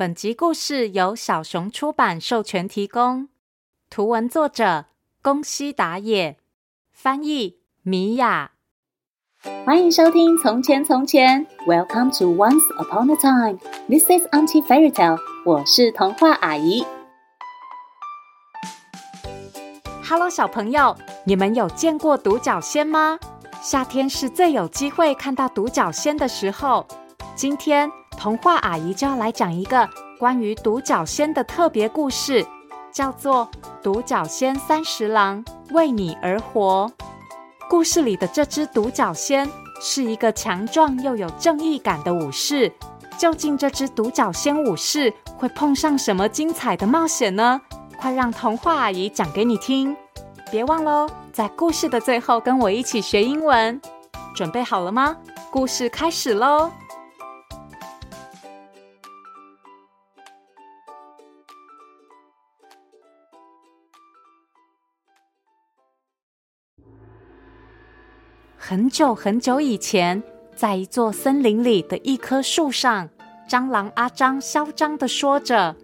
本集故事由小熊出版授权提供，图文作者宫西达也，翻译米雅。欢迎收听《从前从前》，Welcome to Once Upon a Time。This is Auntie Fairy Tale。我是童话阿姨。Hello，小朋友，你们有见过独角仙吗？夏天是最有机会看到独角仙的时候。今天。童话阿姨就要来讲一个关于独角仙的特别故事，叫做《独角仙三十郎为你而活》。故事里的这只独角仙是一个强壮又有正义感的武士。究竟这只独角仙武士会碰上什么精彩的冒险呢？快让童话阿姨讲给你听！别忘喽，在故事的最后跟我一起学英文。准备好了吗？故事开始喽！很久很久以前，在一座森林里的一棵树上，蟑螂阿张嚣张的说着：“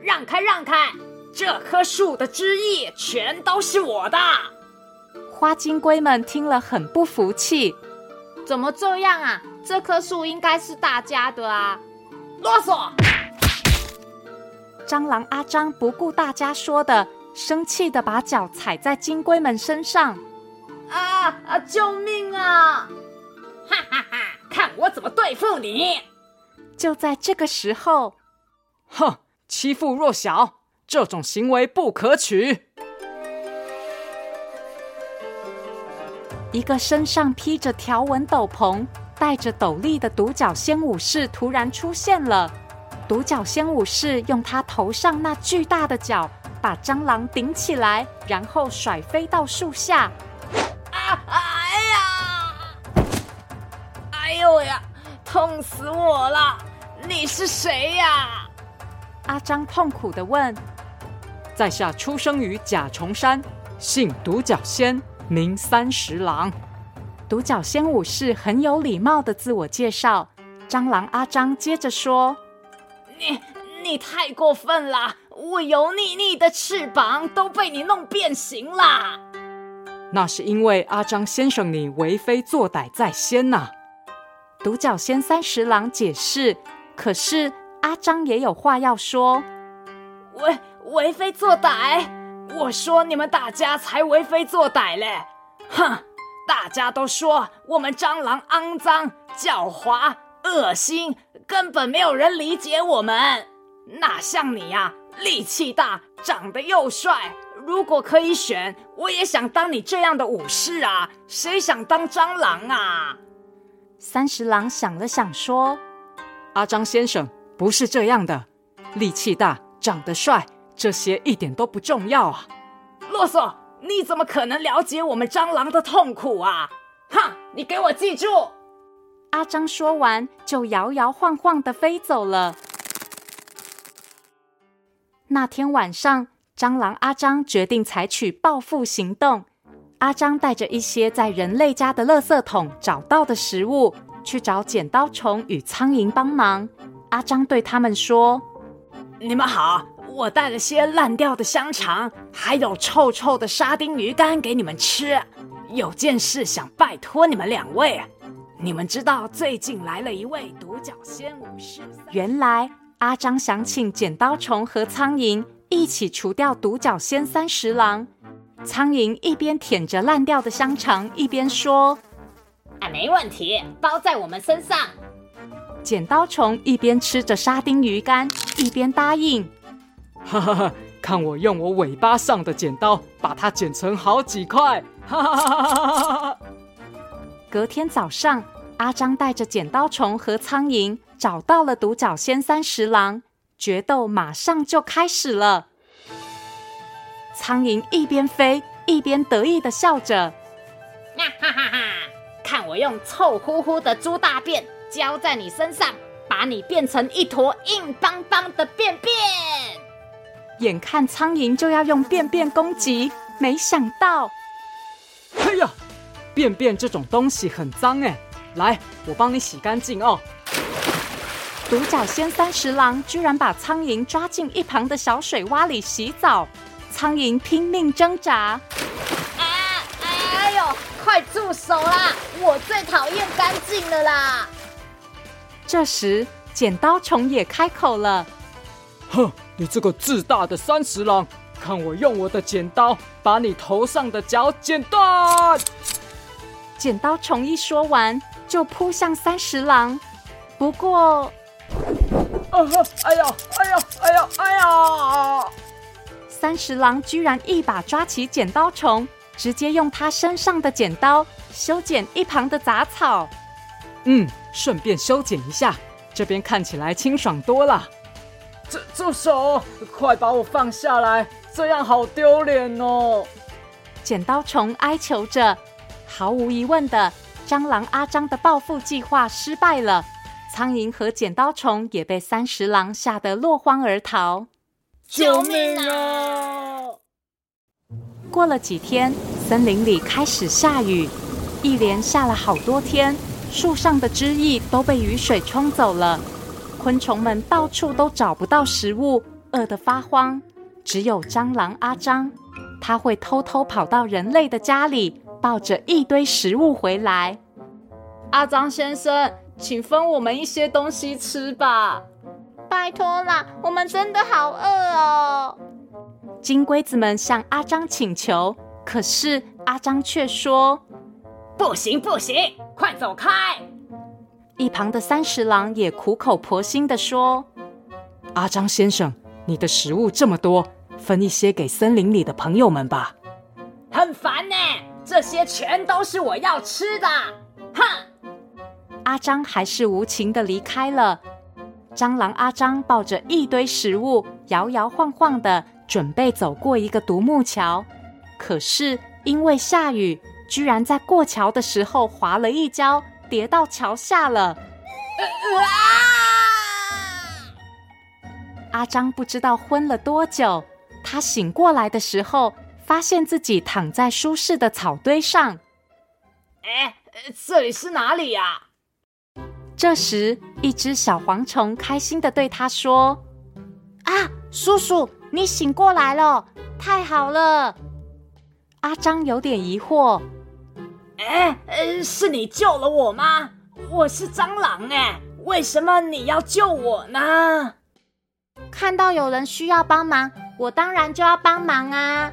让开，让开！这棵树的枝叶全都是我的。”花金龟们听了很不服气：“怎么这样啊？这棵树应该是大家的啊！”啰嗦！蟑螂阿张不顾大家说的，生气的把脚踩在金龟们身上。啊啊！救命啊！哈哈哈！看我怎么对付你！就在这个时候，哼！欺负弱小，这种行为不可取。一个身上披着条纹斗篷、戴着斗笠的独角仙武士突然出现了。独角仙武士用他头上那巨大的角把蟑螂顶起来，然后甩飞到树下。哎呀！哎呦呀！痛死我了！你是谁呀？阿张痛苦的问。在下出生于甲虫山，姓独角仙，名三十郎。独角仙武士很有礼貌的自我介绍。蟑螂阿张接着说：“你你太过分了！我油腻腻的翅膀都被你弄变形了。”那是因为阿张先生你为非作歹在先呐、啊。独角仙三十郎解释，可是阿张也有话要说。为为非作歹？我说你们大家才为非作歹嘞！哼，大家都说我们蟑螂肮脏、狡猾、恶心，根本没有人理解我们。哪像你呀、啊，力气大，长得又帅。如果可以选，我也想当你这样的武士啊！谁想当蟑螂啊？三十郎想了想说：“阿张先生不是这样的，力气大、长得帅，这些一点都不重要啊！”啰嗦！你怎么可能了解我们蟑螂的痛苦啊？哼！你给我记住！阿张说完，就摇摇晃晃地飞走了。那天晚上。蟑螂阿张决定采取报复行动。阿张带着一些在人类家的垃圾桶找到的食物，去找剪刀虫与苍蝇帮忙。阿张对他们说：“你们好，我带了些烂掉的香肠，还有臭臭的沙丁鱼干给你们吃。有件事想拜托你们两位。你们知道最近来了一位独角仙武士？原来阿张想请剪刀虫和苍蝇。”一起除掉独角仙三十郎。苍蝇一边舔着烂掉的香肠，一边说：“啊，没问题，包在我们身上。”剪刀虫一边吃着沙丁鱼干，一边答应：“哈哈哈，看我用我尾巴上的剪刀把它剪成好几块！”哈哈哈哈哈。隔天早上，阿张带着剪刀虫和苍蝇找到了独角仙三十郎。决斗马上就开始了。苍蝇一边飞一边得意的笑着：“哈哈哈哈！看我用臭乎乎的猪大便浇在你身上，把你变成一坨硬邦邦的便便。”眼看苍蝇就要用便便攻击，没想到，哎呀，便便这种东西很脏哎！来，我帮你洗干净哦。独角仙三十郎居然把苍蝇抓进一旁的小水洼里洗澡，苍蝇拼命挣扎。啊！哎呦，快住手啦！我最讨厌干净了啦！这时，剪刀虫也开口了：“哼，你这个自大的三十郎，看我用我的剪刀把你头上的角剪断！”剪刀虫一说完，就扑向三十郎。不过，啊！哎呀！哎呀！哎呀！哎呀！三十郎居然一把抓起剪刀虫，直接用他身上的剪刀修剪一旁的杂草。嗯，顺便修剪一下，这边看起来清爽多了。住住手！快把我放下来，这样好丢脸哦！剪刀虫哀求着。毫无疑问的，蟑螂阿张的报复计划失败了。苍蝇和剪刀虫也被三十郎吓得落荒而逃。救命啊！过了几天，森林里开始下雨，一连下了好多天，树上的枝叶都被雨水冲走了。昆虫们到处都找不到食物，饿得发慌。只有蟑螂阿张，他会偷偷跑到人类的家里，抱着一堆食物回来。阿张先生，请分我们一些东西吃吧！拜托啦，我们真的好饿哦！金龟子们向阿张请求，可是阿张却说：“不行不行，快走开！”一旁的三十郎也苦口婆心的说：“阿张先生，你的食物这么多，分一些给森林里的朋友们吧。”很烦呢，这些全都是我要吃的！阿张还是无情的离开了。蟑螂阿张抱着一堆食物，摇摇晃晃的准备走过一个独木桥，可是因为下雨，居然在过桥的时候滑了一跤，跌到桥下了。啊！阿张不知道昏了多久，他醒过来的时候，发现自己躺在舒适的草堆上。哎，这里是哪里呀？这时，一只小蝗虫开心的对他说：“啊，叔叔，你醒过来了，太好了！”阿张有点疑惑：“哎，呃，是你救了我吗？我是蟑螂哎，为什么你要救我呢？”看到有人需要帮忙，我当然就要帮忙啊！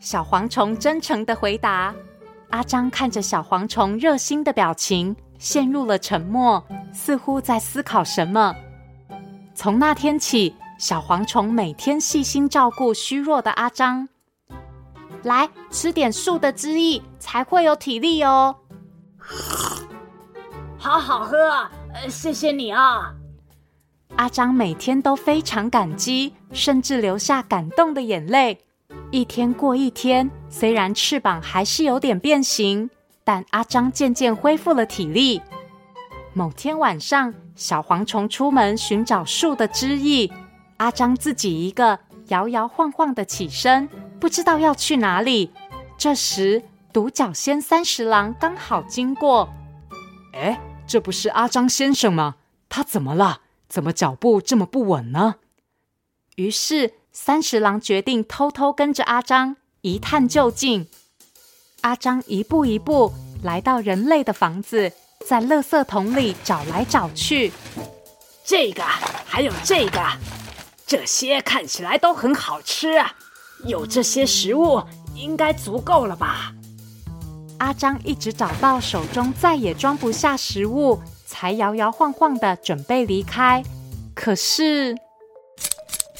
小蝗虫真诚的回答。阿张看着小蝗虫热心的表情。陷入了沉默，似乎在思考什么。从那天起，小蝗虫每天细心照顾虚弱的阿张。来，吃点树的汁液，才会有体力哦。好好喝啊！谢谢你啊。阿张每天都非常感激，甚至流下感动的眼泪。一天过一天，虽然翅膀还是有点变形。但阿张渐渐恢复了体力。某天晚上，小蝗虫出门寻找树的汁液，阿张自己一个摇摇晃晃的起身，不知道要去哪里。这时，独角仙三十郎刚好经过。哎，这不是阿张先生吗？他怎么了？怎么脚步这么不稳呢？于是，三十郎决定偷偷跟着阿张一探究竟。阿张一步一步来到人类的房子，在垃圾桶里找来找去。这个还有这个，这些看起来都很好吃啊！有这些食物应该足够了吧？阿张一直找到手中再也装不下食物，才摇摇晃晃的准备离开。可是，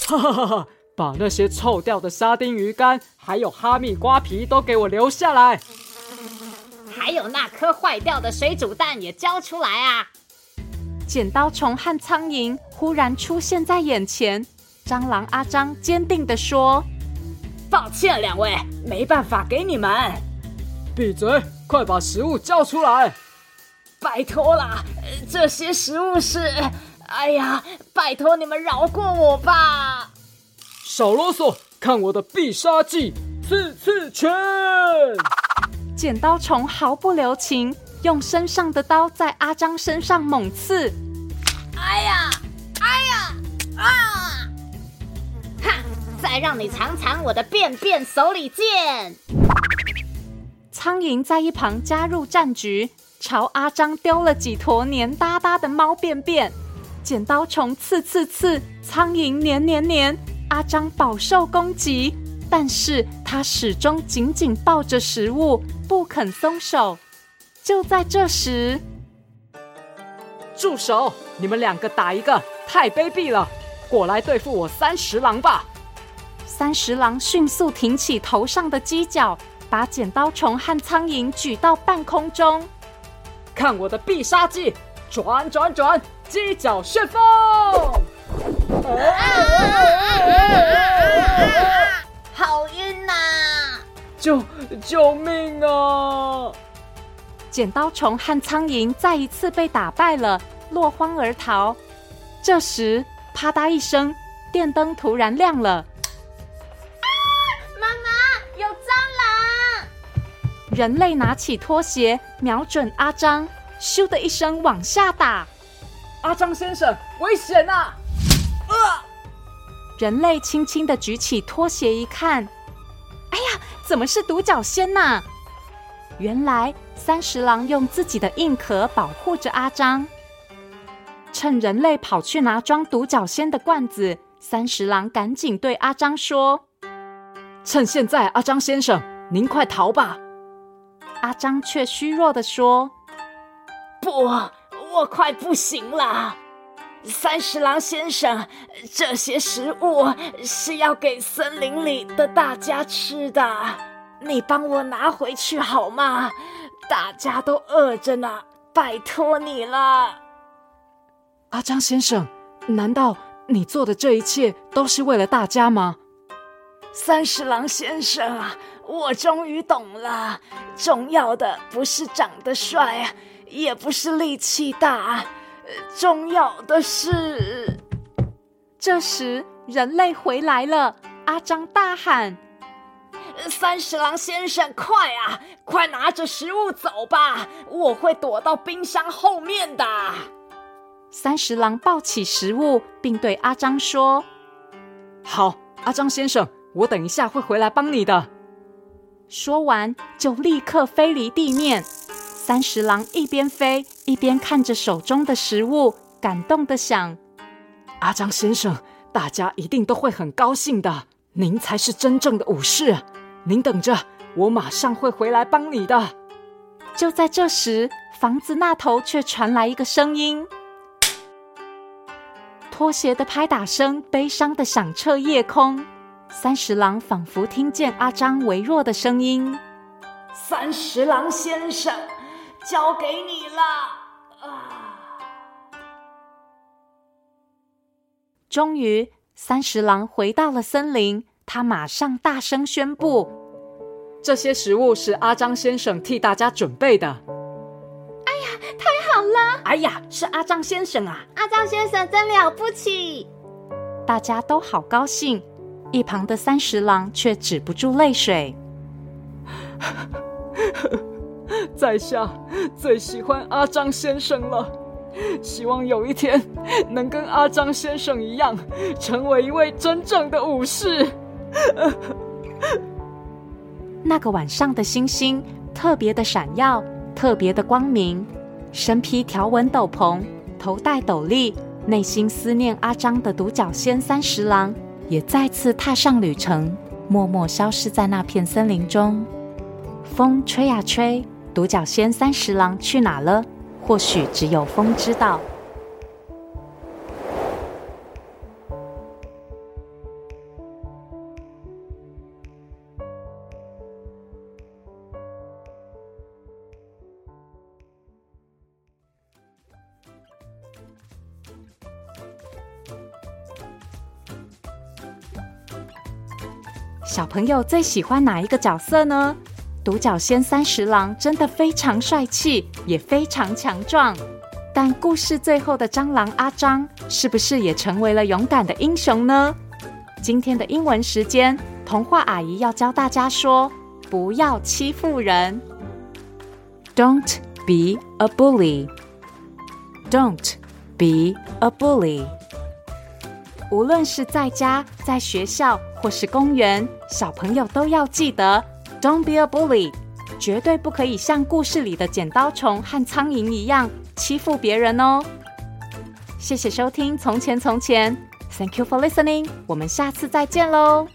哈哈哈哈！把那些臭掉的沙丁鱼干，还有哈密瓜皮都给我留下来。还有那颗坏掉的水煮蛋也交出来啊！剪刀虫和苍蝇忽然出现在眼前。蟑螂阿张坚定地说：“抱歉，两位，没办法给你们。”闭嘴！快把食物交出来！拜托啦，这些食物是……哎呀，拜托你们饶过我吧！少啰嗦，看我的必杀技——刺刺拳！剪刀虫毫不留情，用身上的刀在阿张身上猛刺。哎呀，哎呀，啊！哈，再让你尝尝我的便便手里剑。苍蝇在一旁加入战局，朝阿张丢了几坨黏哒哒的猫便便。剪刀虫刺刺刺，苍蝇黏黏黏，阿张饱受攻击，但是他始终紧紧抱着食物，不肯松手。就在这时，住手！你们两个打一个，太卑鄙了！过来对付我三十郎吧！三十郎迅速挺起头上的犄角，把剪刀虫和苍蝇举到半空中，看我的必杀技！转转转！犄角旋风！好晕呐！救救命啊！剪刀虫和苍蝇再一次被打败了，落荒而逃。这时，啪嗒一声，电灯突然亮了。啊！妈妈，有蟑螂！人类拿起拖鞋，瞄准阿张，咻的一声往下打。阿张先生，危险呐！啊！人类轻轻的举起拖鞋一看，哎呀，怎么是独角仙呐？原来三十郎用自己的硬壳保护着阿张。趁人类跑去拿装独角仙的罐子，三十郎赶紧对阿张说：“趁现在，阿张先生，您快逃吧！”阿张却虚弱的说：“不。”我快不行了，三十郎先生，这些食物是要给森林里的大家吃的，你帮我拿回去好吗？大家都饿着呢，拜托你了。阿张先生，难道你做的这一切都是为了大家吗？三十郎先生啊，我终于懂了，重要的不是长得帅。也不是力气大，重要的是，这时人类回来了。阿张大喊：“三十郎先生，快啊，快拿着食物走吧，我会躲到冰箱后面的。”三十郎抱起食物，并对阿张说：“好，阿张先生，我等一下会回来帮你的。”说完，就立刻飞离地面。三十郎一边飞一边看着手中的食物，感动的想：“阿张先生，大家一定都会很高兴的。您才是真正的武士，您等着，我马上会回来帮你的。”就在这时，房子那头却传来一个声音：拖鞋的拍打声悲伤的响彻夜空。三十郎仿佛听见阿张微弱的声音：“三十郎先生。”交给你了啊！终于，三十郎回到了森林。他马上大声宣布：“这些食物是阿张先生替大家准备的。”哎呀，太好了！哎呀，是阿张先生啊！阿张先生真了不起！大家都好高兴。一旁的三十郎却止不住泪水。在下最喜欢阿张先生了，希望有一天能跟阿张先生一样，成为一位真正的武士。那个晚上的星星特别的闪耀，特别的光明。身披条纹斗篷，头戴斗笠，内心思念阿张的独角仙三十郎，也再次踏上旅程，默默消失在那片森林中。风吹呀吹。独角仙三十郎去哪了？或许只有风知道。小朋友最喜欢哪一个角色呢？独角仙三十郎真的非常帅气，也非常强壮。但故事最后的蟑螂阿张，是不是也成为了勇敢的英雄呢？今天的英文时间，童话阿姨要教大家说：不要欺负人。Don't be a bully. Don't be a bully。无论是在家、在学校或是公园，小朋友都要记得，Don't be a bully，绝对不可以像故事里的剪刀虫和苍蝇一样欺负别人哦。谢谢收听《从前从前》，Thank you for listening，我们下次再见喽。